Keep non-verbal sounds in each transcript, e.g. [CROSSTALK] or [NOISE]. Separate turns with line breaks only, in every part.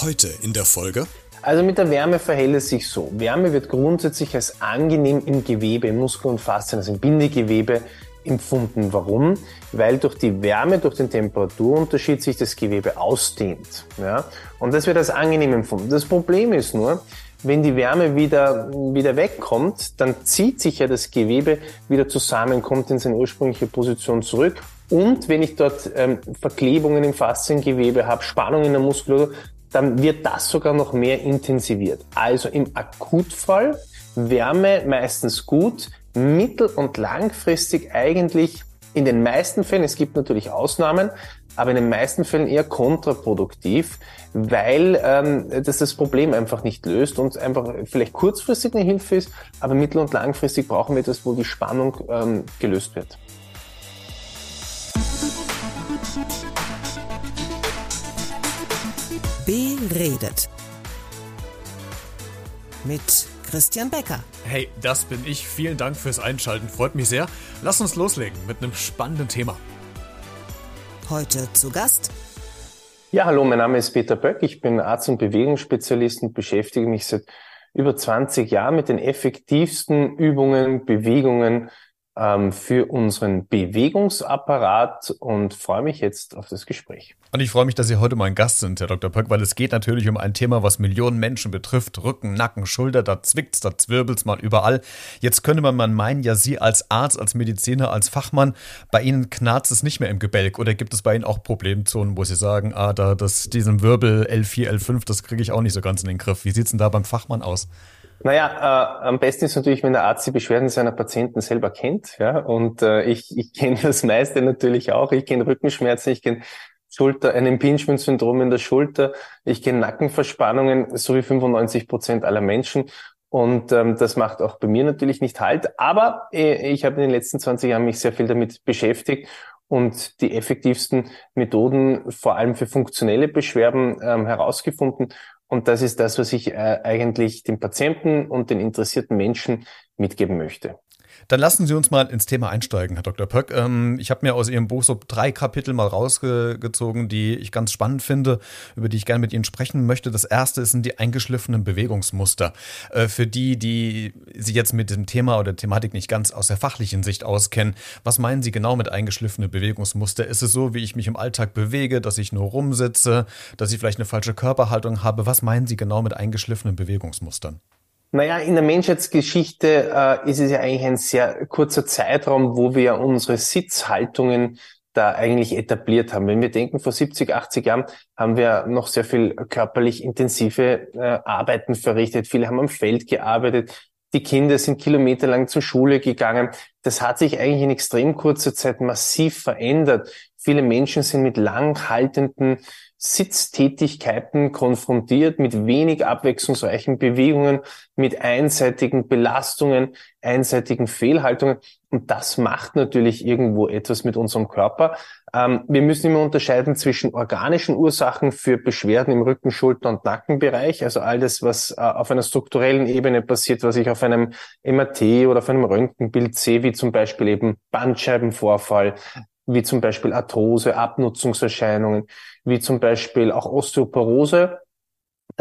Heute in der Folge.
Also mit der Wärme verhält es sich so. Wärme wird grundsätzlich als angenehm im Gewebe, im Muskel und Faszien, also im Bindegewebe empfunden. Warum? Weil durch die Wärme, durch den Temperaturunterschied sich das Gewebe ausdehnt. Ja? Und das wird als angenehm empfunden. Das Problem ist nur, wenn die Wärme wieder, wieder wegkommt, dann zieht sich ja das Gewebe wieder zusammen, kommt in seine ursprüngliche Position zurück. Und wenn ich dort ähm, Verklebungen im Fasziengewebe habe, Spannung in der Muskulatur, dann wird das sogar noch mehr intensiviert. Also im Akutfall Wärme meistens gut, mittel- und langfristig eigentlich in den meisten Fällen, es gibt natürlich Ausnahmen, aber in den meisten Fällen eher kontraproduktiv, weil ähm, das das Problem einfach nicht löst und einfach vielleicht kurzfristig eine Hilfe ist, aber mittel- und langfristig brauchen wir etwas, wo die Spannung ähm, gelöst wird.
Beredet. Mit Christian Becker.
Hey, das bin ich. Vielen Dank fürs Einschalten. Freut mich sehr. Lass uns loslegen mit einem spannenden Thema.
Heute zu Gast.
Ja, hallo, mein Name ist Peter Böck. Ich bin Arzt und Bewegungsspezialist und beschäftige mich seit über 20 Jahren mit den effektivsten Übungen, Bewegungen ähm, für unseren Bewegungsapparat und freue mich jetzt auf das Gespräch.
Und ich freue mich, dass Sie heute mein Gast sind, Herr Dr. Pöck, weil es geht natürlich um ein Thema, was Millionen Menschen betrifft. Rücken, Nacken, Schulter, da zwickt's, da zwirbelt's mal überall. Jetzt könnte man meinen, ja, Sie als Arzt, als Mediziner, als Fachmann, bei Ihnen knarzt es nicht mehr im Gebälk oder gibt es bei Ihnen auch Problemzonen, wo Sie sagen, ah, da, das, diesen Wirbel L4, L5, das kriege ich auch nicht so ganz in den Griff. Wie sieht's denn da beim Fachmann aus?
Naja, äh, am besten ist natürlich, wenn der Arzt die Beschwerden seiner Patienten selber kennt. Ja? Und äh, ich, ich [LAUGHS] kenne das meiste natürlich auch. Ich kenne Rückenschmerzen, ich kenne Schulter, ein Impingement-Syndrom in der Schulter, ich kenne Nackenverspannungen, so wie 95 Prozent aller Menschen. Und ähm, das macht auch bei mir natürlich nicht halt. Aber äh, ich habe in den letzten 20 Jahren mich sehr viel damit beschäftigt und die effektivsten Methoden vor allem für funktionelle Beschwerden ähm, herausgefunden. Und das ist das, was ich äh, eigentlich den Patienten und den interessierten Menschen mitgeben möchte.
Dann lassen Sie uns mal ins Thema einsteigen, Herr Dr. Pöck. Ähm, ich habe mir aus Ihrem Buch so drei Kapitel mal rausgezogen, die ich ganz spannend finde, über die ich gerne mit Ihnen sprechen möchte. Das erste sind die eingeschliffenen Bewegungsmuster. Äh, für die, die Sie jetzt mit dem Thema oder der Thematik nicht ganz aus der fachlichen Sicht auskennen, was meinen Sie genau mit eingeschliffenen Bewegungsmuster? Ist es so, wie ich mich im Alltag bewege, dass ich nur rumsitze, dass ich vielleicht eine falsche Körperhaltung habe? Was meinen Sie genau mit eingeschliffenen Bewegungsmustern?
Naja, in der Menschheitsgeschichte äh, ist es ja eigentlich ein sehr kurzer Zeitraum, wo wir unsere Sitzhaltungen da eigentlich etabliert haben. Wenn wir denken, vor 70, 80 Jahren haben wir noch sehr viel körperlich intensive äh, Arbeiten verrichtet. Viele haben am Feld gearbeitet. Die Kinder sind kilometerlang zur Schule gegangen. Das hat sich eigentlich in extrem kurzer Zeit massiv verändert. Viele Menschen sind mit langhaltenden Sitztätigkeiten konfrontiert, mit wenig abwechslungsreichen Bewegungen, mit einseitigen Belastungen, einseitigen Fehlhaltungen. Und das macht natürlich irgendwo etwas mit unserem Körper. Ähm, wir müssen immer unterscheiden zwischen organischen Ursachen für Beschwerden im Rücken, Schulter- und Nackenbereich, also all das, was äh, auf einer strukturellen Ebene passiert, was ich auf einem MRT oder auf einem Röntgenbild sehe, wie zum Beispiel eben Bandscheibenvorfall, wie zum Beispiel Arthrose, Abnutzungserscheinungen, wie zum Beispiel auch Osteoporose.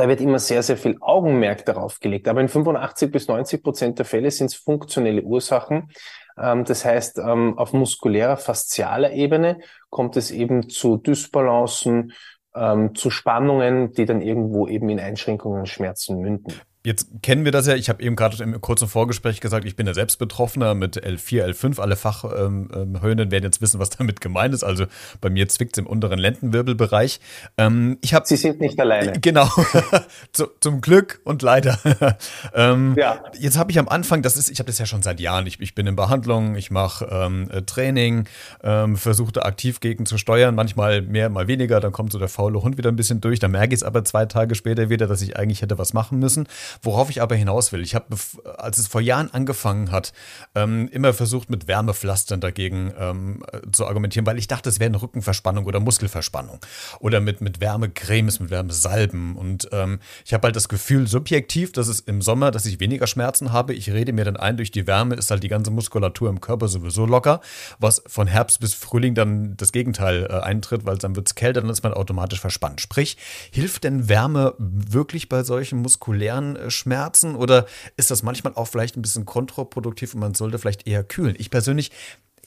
Da wird immer sehr, sehr viel Augenmerk darauf gelegt. Aber in 85 bis 90 Prozent der Fälle sind es funktionelle Ursachen. Ähm, das heißt, ähm, auf muskulärer, faszialer Ebene kommt es eben zu Dysbalancen, ähm, zu Spannungen, die dann irgendwo eben in Einschränkungen und Schmerzen münden.
Jetzt kennen wir das ja. Ich habe eben gerade im kurzen Vorgespräch gesagt, ich bin ja selbst Betroffener mit L4, L5. Alle Fachhöhnen ähm, werden jetzt wissen, was damit gemeint ist. Also bei mir zwickt es im unteren Lendenwirbelbereich.
Ähm, ich hab, Sie sind nicht alleine.
Genau. [LAUGHS] Zu, zum Glück und leider. [LAUGHS] ähm, ja. Jetzt habe ich am Anfang, das ist, ich habe das ja schon seit Jahren. Ich, ich bin in Behandlung, ich mache ähm, äh, Training, ähm, versuche da aktiv gegen zu steuern. Manchmal mehr, mal weniger. Dann kommt so der faule Hund wieder ein bisschen durch. Dann merke ich es aber zwei Tage später wieder, dass ich eigentlich hätte was machen müssen. Worauf ich aber hinaus will, ich habe, als es vor Jahren angefangen hat, ähm, immer versucht, mit Wärmepflastern dagegen ähm, zu argumentieren, weil ich dachte, es wäre eine Rückenverspannung oder Muskelverspannung. Oder mit, mit Wärmecremes, mit Wärmesalben. Und ähm, ich habe halt das Gefühl, subjektiv, dass es im Sommer, dass ich weniger Schmerzen habe. Ich rede mir dann ein, durch die Wärme ist halt die ganze Muskulatur im Körper sowieso locker, was von Herbst bis Frühling dann das Gegenteil äh, eintritt, weil dann wird es kälter, dann ist man automatisch verspannt. Sprich, hilft denn Wärme wirklich bei solchen muskulären äh, Schmerzen oder ist das manchmal auch vielleicht ein bisschen kontraproduktiv und man sollte vielleicht eher kühlen? Ich persönlich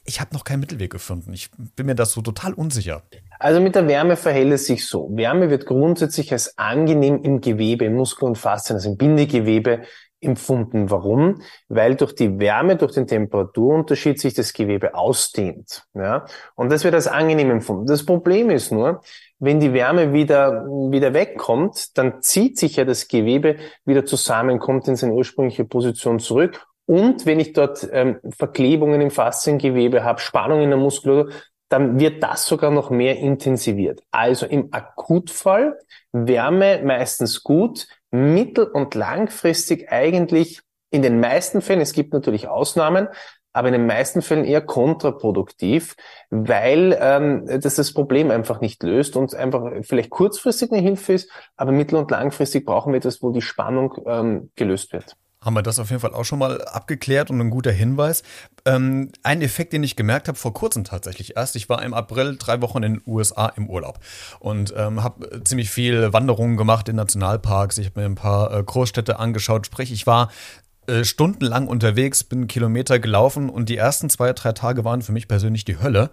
ich habe noch keinen Mittelweg gefunden. Ich bin mir das so total unsicher.
Also mit der Wärme verhält es sich so. Wärme wird grundsätzlich als angenehm im Gewebe, im Muskel und Faszien, also im Bindegewebe empfunden. Warum? Weil durch die Wärme, durch den Temperaturunterschied sich das Gewebe ausdehnt. Ja? Und das wird als angenehm empfunden. Das Problem ist nur, wenn die Wärme wieder, wieder wegkommt, dann zieht sich ja das Gewebe wieder zusammen, kommt in seine ursprüngliche Position zurück. Und wenn ich dort ähm, Verklebungen im Fasziengewebe habe, Spannung in der Muskulatur, dann wird das sogar noch mehr intensiviert. Also im Akutfall Wärme meistens gut, mittel- und langfristig eigentlich in den meisten Fällen, es gibt natürlich Ausnahmen, aber in den meisten Fällen eher kontraproduktiv, weil ähm, das das Problem einfach nicht löst und einfach vielleicht kurzfristig eine Hilfe ist, aber mittel- und langfristig brauchen wir etwas, wo die Spannung ähm, gelöst wird
haben wir das auf jeden Fall auch schon mal abgeklärt und ein guter Hinweis. Ähm, ein Effekt, den ich gemerkt habe vor kurzem tatsächlich erst. Ich war im April drei Wochen in den USA im Urlaub und ähm, habe ziemlich viel Wanderungen gemacht in Nationalparks. Ich habe mir ein paar äh, Großstädte angeschaut. Sprich, ich war äh, stundenlang unterwegs, bin Kilometer gelaufen und die ersten zwei, drei Tage waren für mich persönlich die Hölle.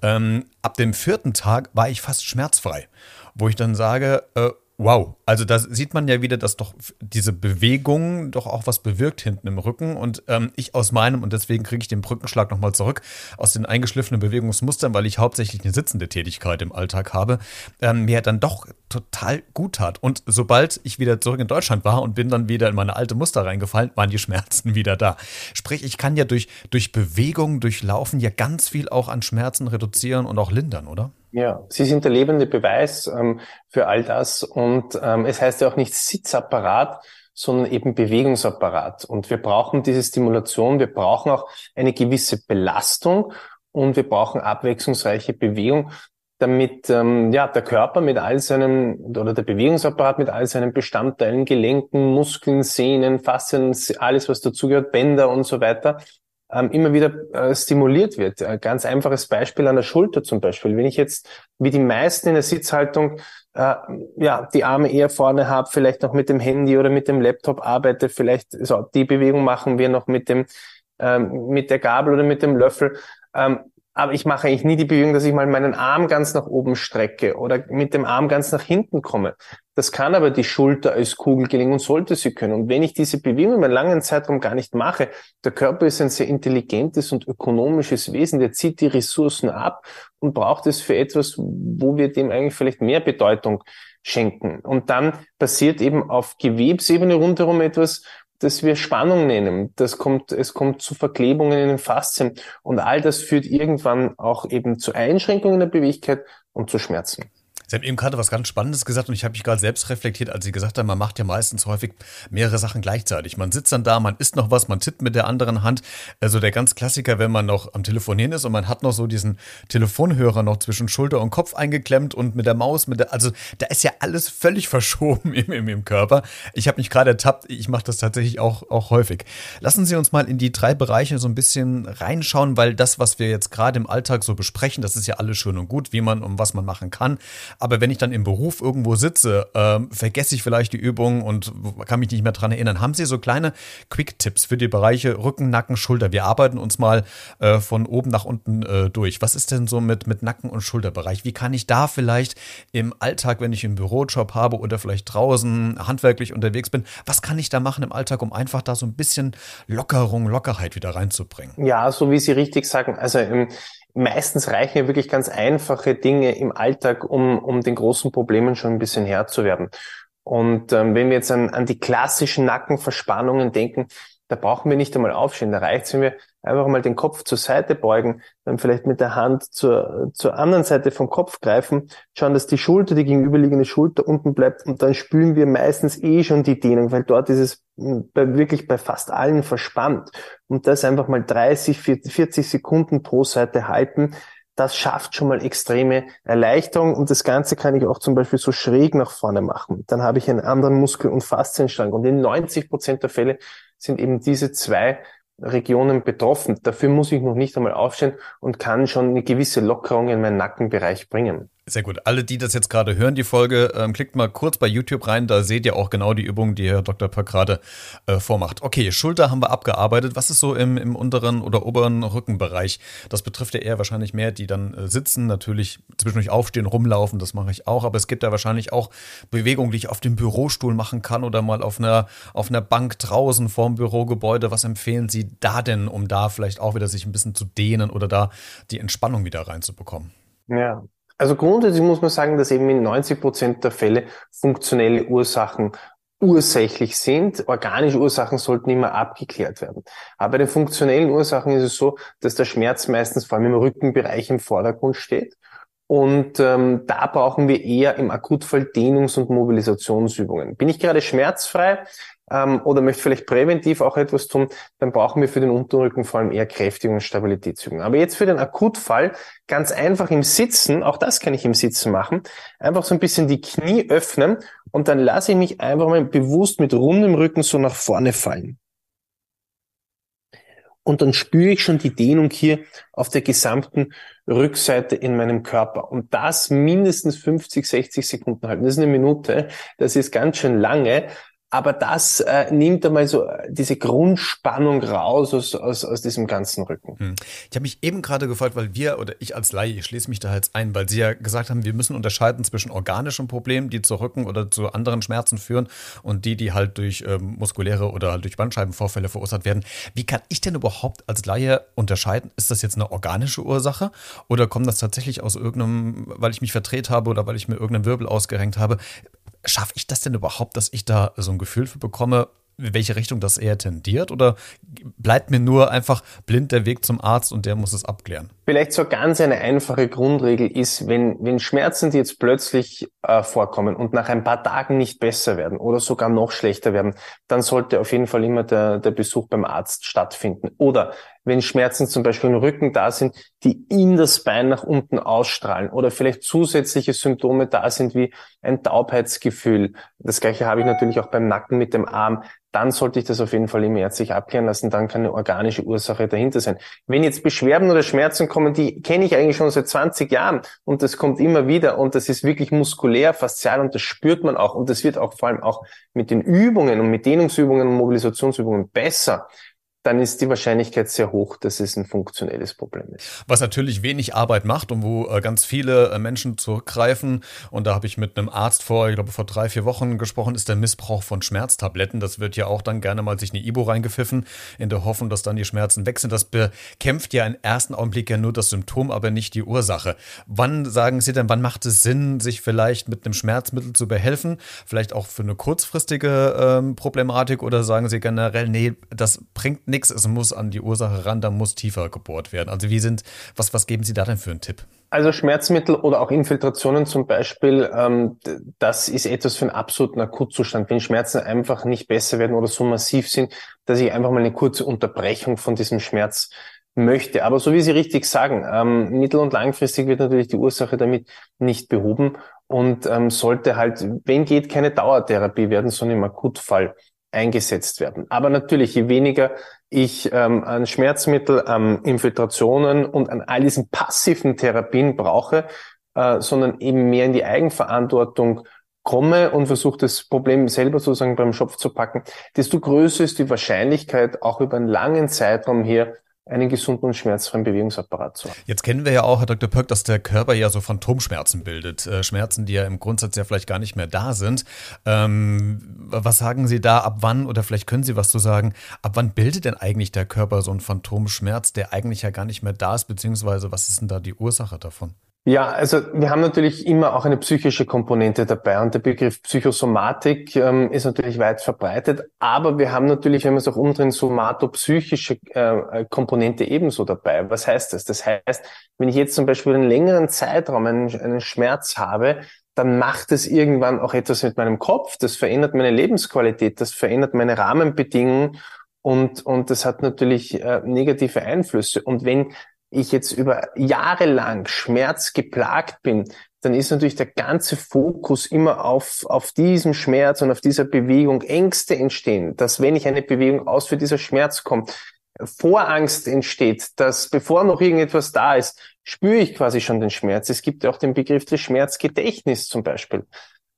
Ähm, ab dem vierten Tag war ich fast schmerzfrei, wo ich dann sage, äh, Wow, also da sieht man ja wieder, dass doch diese Bewegung doch auch was bewirkt hinten im Rücken. Und ähm, ich aus meinem, und deswegen kriege ich den Brückenschlag nochmal zurück, aus den eingeschliffenen Bewegungsmustern, weil ich hauptsächlich eine sitzende Tätigkeit im Alltag habe, ähm, mir dann doch total gut tat. Und sobald ich wieder zurück in Deutschland war und bin dann wieder in meine alte Muster reingefallen, waren die Schmerzen [LAUGHS] wieder da. Sprich, ich kann ja durch, durch Bewegung, durch Laufen ja ganz viel auch an Schmerzen reduzieren und auch lindern, oder?
Ja, Sie sind der lebende Beweis ähm, für all das. Und ähm, es heißt ja auch nicht Sitzapparat, sondern eben Bewegungsapparat. Und wir brauchen diese Stimulation, wir brauchen auch eine gewisse Belastung und wir brauchen abwechslungsreiche Bewegung, damit ähm, ja der Körper mit all seinen oder der Bewegungsapparat mit all seinen Bestandteilen, Gelenken, Muskeln, Sehnen, Faszien, alles was dazugehört, Bänder und so weiter, ähm, immer wieder äh, stimuliert wird. Ein ganz einfaches Beispiel an der Schulter zum Beispiel. Wenn ich jetzt wie die meisten in der Sitzhaltung äh, ja die Arme eher vorne habe, vielleicht noch mit dem Handy oder mit dem Laptop arbeite, vielleicht so die Bewegung machen wir noch mit dem ähm, mit der Gabel oder mit dem Löffel. Ähm, aber ich mache eigentlich nie die Bewegung, dass ich mal meinen Arm ganz nach oben strecke oder mit dem Arm ganz nach hinten komme. Das kann aber die Schulter als Kugel gelingen und sollte sie können. Und wenn ich diese Bewegung über einen langen Zeitraum gar nicht mache, der Körper ist ein sehr intelligentes und ökonomisches Wesen, der zieht die Ressourcen ab und braucht es für etwas, wo wir dem eigentlich vielleicht mehr Bedeutung schenken. Und dann passiert eben auf Gewebsebene rundherum etwas, das wir Spannung nennen. Das kommt, es kommt zu Verklebungen in den Faszien und all das führt irgendwann auch eben zu Einschränkungen der Beweglichkeit und zu Schmerzen.
Sie haben eben gerade was ganz Spannendes gesagt und ich habe mich gerade selbst reflektiert, als Sie gesagt haben, man macht ja meistens häufig mehrere Sachen gleichzeitig. Man sitzt dann da, man isst noch was, man tippt mit der anderen Hand. Also der ganz Klassiker, wenn man noch am Telefonieren ist und man hat noch so diesen Telefonhörer noch zwischen Schulter und Kopf eingeklemmt und mit der Maus, mit der, also da ist ja alles völlig [LAUGHS] verschoben im, im, im Körper. Ich habe mich gerade ertappt, ich mache das tatsächlich auch, auch häufig. Lassen Sie uns mal in die drei Bereiche so ein bisschen reinschauen, weil das, was wir jetzt gerade im Alltag so besprechen, das ist ja alles schön und gut, wie man und was man machen kann. Aber wenn ich dann im Beruf irgendwo sitze, ähm, vergesse ich vielleicht die Übung und kann mich nicht mehr dran erinnern. Haben Sie so kleine Quick-Tipps für die Bereiche Rücken, Nacken, Schulter? Wir arbeiten uns mal äh, von oben nach unten äh, durch. Was ist denn so mit, mit Nacken- und Schulterbereich? Wie kann ich da vielleicht im Alltag, wenn ich einen Bürojob habe oder vielleicht draußen handwerklich unterwegs bin, was kann ich da machen im Alltag, um einfach da so ein bisschen Lockerung, Lockerheit wieder reinzubringen?
Ja, so wie Sie richtig sagen. Also ähm, meistens reichen ja wirklich ganz einfache Dinge im Alltag, um, um den großen Problemen schon ein bisschen Herr zu werden. Und ähm, wenn wir jetzt an, an die klassischen Nackenverspannungen denken, da brauchen wir nicht einmal aufstehen. Da reicht es, wenn wir einfach mal den Kopf zur Seite beugen, dann vielleicht mit der Hand zur, zur anderen Seite vom Kopf greifen, schauen, dass die Schulter, die gegenüberliegende Schulter unten bleibt und dann spüren wir meistens eh schon die Dehnung, weil dort ist es bei, wirklich bei fast allen verspannt. Und das einfach mal 30, 40 Sekunden pro Seite halten, das schafft schon mal extreme Erleichterung und das Ganze kann ich auch zum Beispiel so schräg nach vorne machen. Dann habe ich einen anderen Muskel- und Faszienstrang und in 90 Prozent der Fälle sind eben diese zwei Regionen betroffen. Dafür muss ich noch nicht einmal aufstehen und kann schon eine gewisse Lockerung in meinen Nackenbereich bringen.
Sehr gut. Alle, die das jetzt gerade hören, die Folge, ähm, klickt mal kurz bei YouTube rein, da seht ihr auch genau die Übungen, die Herr Dr. Pöck gerade äh, vormacht. Okay, Schulter haben wir abgearbeitet. Was ist so im, im unteren oder oberen Rückenbereich? Das betrifft ja eher wahrscheinlich mehr, die dann äh, sitzen, natürlich zwischendurch aufstehen, rumlaufen, das mache ich auch, aber es gibt ja wahrscheinlich auch Bewegungen, die ich auf dem Bürostuhl machen kann oder mal auf einer, auf einer Bank draußen vorm Bürogebäude. Was empfehlen Sie da denn, um da vielleicht auch wieder sich ein bisschen zu dehnen oder da die Entspannung wieder reinzubekommen?
Ja, also grundsätzlich muss man sagen, dass eben in 90 Prozent der Fälle funktionelle Ursachen ursächlich sind. Organische Ursachen sollten immer abgeklärt werden. Aber bei den funktionellen Ursachen ist es so, dass der Schmerz meistens vor allem im Rückenbereich im Vordergrund steht. Und ähm, da brauchen wir eher im Akutfall Dehnungs- und Mobilisationsübungen. Bin ich gerade schmerzfrei, ähm, oder möchte vielleicht präventiv auch etwas tun, dann brauchen wir für den Unterrücken vor allem eher Kräftigung und Stabilitätsübungen. Aber jetzt für den Akutfall ganz einfach im Sitzen, auch das kann ich im Sitzen machen, einfach so ein bisschen die Knie öffnen und dann lasse ich mich einfach mal bewusst mit rundem Rücken so nach vorne fallen. Und dann spüre ich schon die Dehnung hier auf der gesamten Rückseite in meinem Körper. Und das mindestens 50, 60 Sekunden halten. Das ist eine Minute. Das ist ganz schön lange. Aber das äh, nimmt einmal so äh, diese Grundspannung raus aus, aus, aus diesem ganzen Rücken. Hm.
Ich habe mich eben gerade gefragt, weil wir oder ich als Laie, ich schließe mich da jetzt ein, weil Sie ja gesagt haben, wir müssen unterscheiden zwischen organischen Problemen, die zu Rücken oder zu anderen Schmerzen führen und die, die halt durch ähm, muskuläre oder durch Bandscheibenvorfälle verursacht werden. Wie kann ich denn überhaupt als Laie unterscheiden? Ist das jetzt eine organische Ursache oder kommt das tatsächlich aus irgendeinem, weil ich mich verdreht habe oder weil ich mir irgendeinen Wirbel ausgerenkt habe? Schaffe ich das denn überhaupt, dass ich da so ein Gefühl für bekomme, in welche Richtung das eher tendiert? Oder bleibt mir nur einfach blind der Weg zum Arzt und der muss es abklären?
Vielleicht so ganz eine einfache Grundregel ist, wenn, wenn Schmerzen, die jetzt plötzlich äh, vorkommen und nach ein paar Tagen nicht besser werden oder sogar noch schlechter werden, dann sollte auf jeden Fall immer der, der Besuch beim Arzt stattfinden. Oder wenn Schmerzen zum Beispiel im Rücken da sind, die in das Bein nach unten ausstrahlen oder vielleicht zusätzliche Symptome da sind wie ein Taubheitsgefühl. Das gleiche habe ich natürlich auch beim Nacken mit dem Arm. Dann sollte ich das auf jeden Fall immer ärztlich abklären lassen. Dann kann eine organische Ursache dahinter sein. Wenn jetzt Beschwerden oder Schmerzen kommen, die kenne ich eigentlich schon seit 20 Jahren. Und das kommt immer wieder. Und das ist wirklich muskulär, faszial. Und das spürt man auch. Und das wird auch vor allem auch mit den Übungen und mit Dehnungsübungen und Mobilisationsübungen besser dann ist die Wahrscheinlichkeit sehr hoch, dass es ein funktionelles Problem ist.
Was natürlich wenig Arbeit macht und wo äh, ganz viele äh, Menschen zurückgreifen. Und da habe ich mit einem Arzt vor, ich glaube, vor drei, vier Wochen gesprochen, ist der Missbrauch von Schmerztabletten. Das wird ja auch dann gerne mal sich eine Ibo reingepfiffen, in der Hoffnung, dass dann die Schmerzen weg sind. Das bekämpft ja im ersten Augenblick ja nur das Symptom, aber nicht die Ursache. Wann sagen Sie denn, wann macht es Sinn, sich vielleicht mit einem Schmerzmittel zu behelfen? Vielleicht auch für eine kurzfristige ähm, Problematik oder sagen Sie generell, nee, das bringt nichts, es muss an die Ursache ran, da muss tiefer gebohrt werden. Also wie sind, was, was geben Sie da denn für einen Tipp?
Also Schmerzmittel oder auch Infiltrationen zum Beispiel, ähm, das ist etwas für einen absoluten Akutzustand. Wenn Schmerzen einfach nicht besser werden oder so massiv sind, dass ich einfach mal eine kurze Unterbrechung von diesem Schmerz möchte. Aber so wie Sie richtig sagen, ähm, mittel- und langfristig wird natürlich die Ursache damit nicht behoben und ähm, sollte halt, wenn geht, keine Dauertherapie werden, sondern im Akutfall eingesetzt werden. Aber natürlich, je weniger ich ähm, an Schmerzmittel, an Infiltrationen und an all diesen passiven Therapien brauche, äh, sondern eben mehr in die Eigenverantwortung komme und versuche das Problem selber sozusagen beim Schopf zu packen, desto größer ist die Wahrscheinlichkeit, auch über einen langen Zeitraum hier einen gesunden und schmerzfreien Bewegungsapparat zu haben.
Jetzt kennen wir ja auch, Herr Dr. Pöck, dass der Körper ja so Phantomschmerzen bildet. Äh, Schmerzen, die ja im Grundsatz ja vielleicht gar nicht mehr da sind. Ähm, was sagen Sie da, ab wann, oder vielleicht können Sie was zu sagen, ab wann bildet denn eigentlich der Körper so einen Phantomschmerz, der eigentlich ja gar nicht mehr da ist, beziehungsweise was ist denn da die Ursache davon?
Ja, also wir haben natürlich immer auch eine psychische Komponente dabei und der Begriff Psychosomatik ähm, ist natürlich weit verbreitet, aber wir haben natürlich, wenn wir es auch umdrehen, somatopsychische äh, Komponente ebenso dabei. Was heißt das? Das heißt, wenn ich jetzt zum Beispiel einen längeren Zeitraum einen, einen Schmerz habe, dann macht es irgendwann auch etwas mit meinem Kopf, das verändert meine Lebensqualität, das verändert meine Rahmenbedingungen und, und das hat natürlich äh, negative Einflüsse. Und wenn ich jetzt über Jahre lang Schmerz geplagt bin, dann ist natürlich der ganze Fokus immer auf, auf diesem Schmerz und auf dieser Bewegung Ängste entstehen, dass wenn ich eine Bewegung ausführe, dieser Schmerz kommt. Vorangst entsteht, dass bevor noch irgendetwas da ist, spüre ich quasi schon den Schmerz. Es gibt ja auch den Begriff des Schmerzgedächtnis zum Beispiel.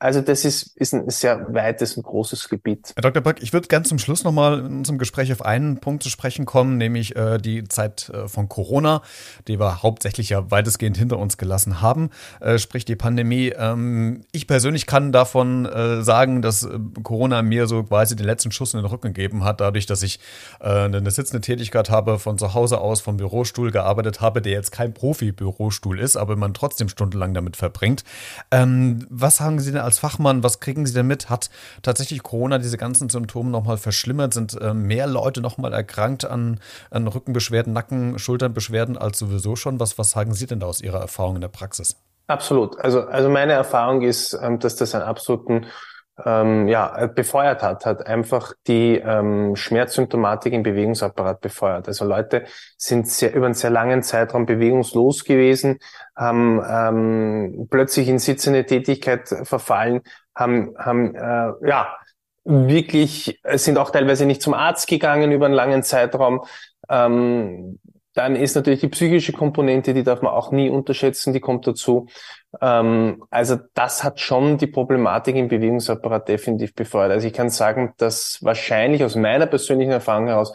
Also das ist, ist ein sehr weites und großes Gebiet.
Herr Dr. Böck, ich würde ganz zum Schluss nochmal in unserem Gespräch auf einen Punkt zu sprechen kommen, nämlich äh, die Zeit äh, von Corona, die wir hauptsächlich ja weitestgehend hinter uns gelassen haben, äh, sprich die Pandemie. Ähm, ich persönlich kann davon äh, sagen, dass äh, Corona mir so quasi den letzten Schuss in den Rücken gegeben hat, dadurch, dass ich äh, eine sitzende Tätigkeit habe, von zu Hause aus vom Bürostuhl gearbeitet habe, der jetzt kein Profi-Bürostuhl ist, aber man trotzdem stundenlang damit verbringt. Ähm, was haben Sie denn als als Fachmann, was kriegen Sie denn mit? Hat tatsächlich Corona diese ganzen Symptome nochmal verschlimmert? Sind äh, mehr Leute nochmal erkrankt an, an Rückenbeschwerden, Nacken, Schulternbeschwerden als sowieso schon? Was, was sagen Sie denn da aus Ihrer Erfahrung in der Praxis?
Absolut. Also, also meine Erfahrung ist, ähm, dass das einen absoluten ähm, ja, befeuert hat, hat einfach die ähm, Schmerzsymptomatik im Bewegungsapparat befeuert. Also Leute sind sehr, über einen sehr langen Zeitraum bewegungslos gewesen, haben ähm, plötzlich in sitzende Tätigkeit verfallen, haben, haben äh, ja wirklich, sind auch teilweise nicht zum Arzt gegangen über einen langen Zeitraum. Ähm, dann ist natürlich die psychische Komponente, die darf man auch nie unterschätzen, die kommt dazu. Ähm, also das hat schon die Problematik im Bewegungsapparat definitiv befeuert. Also ich kann sagen, dass wahrscheinlich aus meiner persönlichen Erfahrung heraus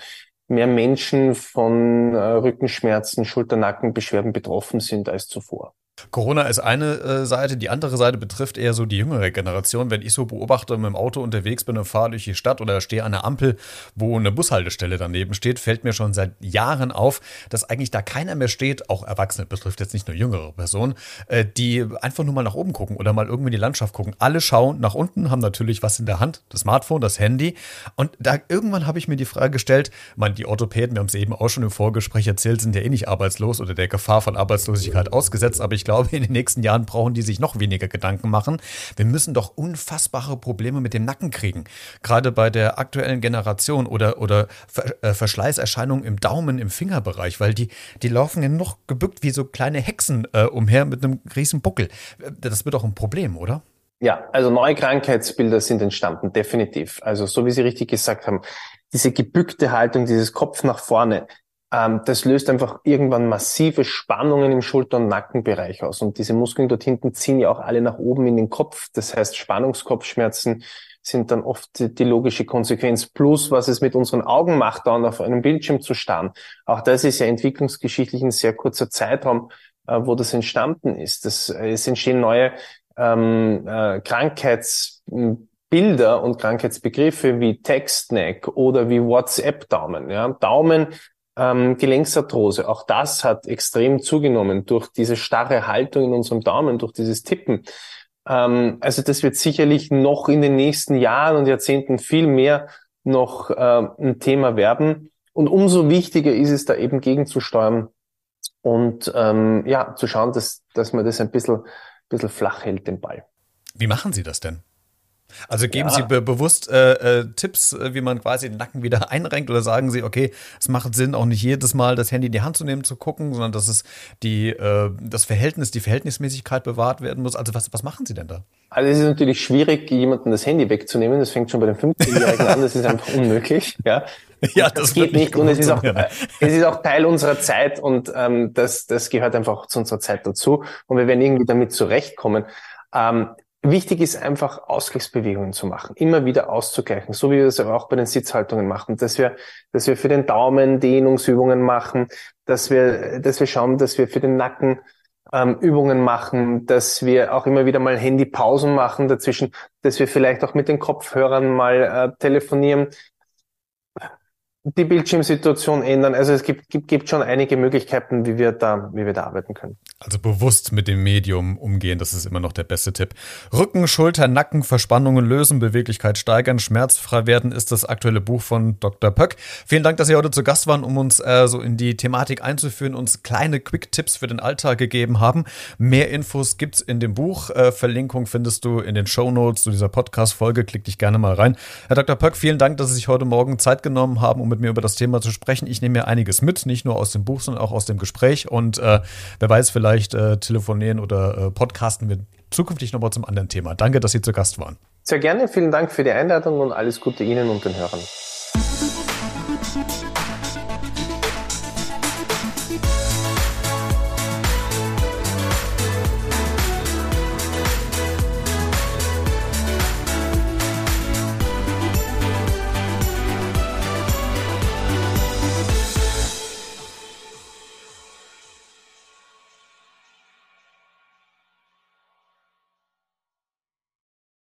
mehr Menschen von äh, Rückenschmerzen, Schulternackenbeschwerden betroffen sind als zuvor.
Corona ist eine äh, Seite, die andere Seite betrifft eher so die jüngere Generation. Wenn ich so beobachte, mit dem Auto unterwegs bin und fahre durch die Stadt oder stehe an der Ampel, wo eine Bushaltestelle daneben steht, fällt mir schon seit Jahren auf, dass eigentlich da keiner mehr steht, auch Erwachsene betrifft jetzt nicht nur jüngere Personen, äh, die einfach nur mal nach oben gucken oder mal irgendwie in die Landschaft gucken. Alle schauen nach unten, haben natürlich was in der Hand, das Smartphone, das Handy. Und da irgendwann habe ich mir die Frage gestellt, man, die Orthopäden, wir haben es eben auch schon im Vorgespräch erzählt, sind ja eh nicht arbeitslos oder der Gefahr von Arbeitslosigkeit ausgesetzt, aber ich glaube, in den nächsten Jahren brauchen die sich noch weniger Gedanken machen. Wir müssen doch unfassbare Probleme mit dem Nacken kriegen. Gerade bei der aktuellen Generation oder, oder äh, Verschleißerscheinungen im Daumen, im Fingerbereich, weil die, die laufen ja noch gebückt wie so kleine Hexen äh, umher mit einem riesen Buckel. Das wird doch ein Problem, oder?
Ja, also neue Krankheitsbilder sind entstanden, definitiv. Also so wie Sie richtig gesagt haben, diese gebückte Haltung, dieses Kopf nach vorne, ähm, das löst einfach irgendwann massive Spannungen im Schulter- und Nackenbereich aus. Und diese Muskeln dort hinten ziehen ja auch alle nach oben in den Kopf. Das heißt, Spannungskopfschmerzen sind dann oft die logische Konsequenz. Plus, was es mit unseren Augen macht, dann auf einem Bildschirm zu starren. Auch das ist ja entwicklungsgeschichtlich ein sehr kurzer Zeitraum, äh, wo das entstanden ist. Das, äh, es entstehen neue ähm, äh, Krankheitsbilder und Krankheitsbegriffe wie Textneck oder wie WhatsApp-Daumen. Ja? Daumen ähm, Gelenksarthrose, auch das hat extrem zugenommen durch diese starre Haltung in unserem Daumen, durch dieses Tippen. Ähm, also das wird sicherlich noch in den nächsten Jahren und Jahrzehnten viel mehr noch äh, ein Thema werden. Und umso wichtiger ist es, da eben gegenzusteuern und ähm, ja, zu schauen, dass, dass man das ein bisschen, bisschen flach hält, den Ball.
Wie machen Sie das denn? Also geben ja. Sie be bewusst äh, äh, Tipps, äh, wie man quasi den Nacken wieder [LAUGHS] einrenkt oder sagen Sie, okay, es macht Sinn, auch nicht jedes Mal das Handy in die Hand zu nehmen, zu gucken, sondern dass es die, äh, das Verhältnis, die Verhältnismäßigkeit bewahrt werden muss. Also was, was machen Sie denn da?
Also es ist natürlich schwierig, jemandem das Handy wegzunehmen. Das fängt schon bei den 15-Jährigen an. Das ist einfach unmöglich. Ja, [LAUGHS] ja das, das geht nicht. Und es ist, auch, es ist auch Teil unserer Zeit und ähm, das, das gehört einfach zu unserer Zeit dazu. Und wir werden irgendwie damit zurechtkommen. Ähm, Wichtig ist einfach Ausgleichsbewegungen zu machen, immer wieder auszugleichen, so wie wir aber auch bei den Sitzhaltungen machen, dass wir, dass wir für den Daumen Dehnungsübungen machen, dass wir, dass wir schauen, dass wir für den Nacken ähm, Übungen machen, dass wir auch immer wieder mal Handypausen machen dazwischen, dass wir vielleicht auch mit den Kopfhörern mal äh, telefonieren, die Bildschirmsituation ändern. Also es gibt, gibt, gibt schon einige Möglichkeiten, wie wir da, wie wir da arbeiten können.
Also bewusst mit dem Medium umgehen, das ist immer noch der beste Tipp. Rücken, Schulter, Nacken, Verspannungen lösen, Beweglichkeit steigern, schmerzfrei werden ist das aktuelle Buch von Dr. Pöck. Vielen Dank, dass Sie heute zu Gast waren, um uns äh, so in die Thematik einzuführen, uns kleine Quick-Tipps für den Alltag gegeben haben. Mehr Infos gibt's in dem Buch. Äh, Verlinkung findest du in den Show Notes zu dieser Podcast-Folge. Klick dich gerne mal rein. Herr Dr. Pöck, vielen Dank, dass Sie sich heute Morgen Zeit genommen haben, um mit mir über das Thema zu sprechen. Ich nehme mir einiges mit, nicht nur aus dem Buch, sondern auch aus dem Gespräch. Und äh, wer weiß, vielleicht äh, telefonieren oder äh, podcasten wir zukünftig nochmal zum anderen Thema. Danke, dass Sie zu Gast waren.
Sehr gerne. Vielen Dank für die Einladung und alles Gute Ihnen und den Hörern.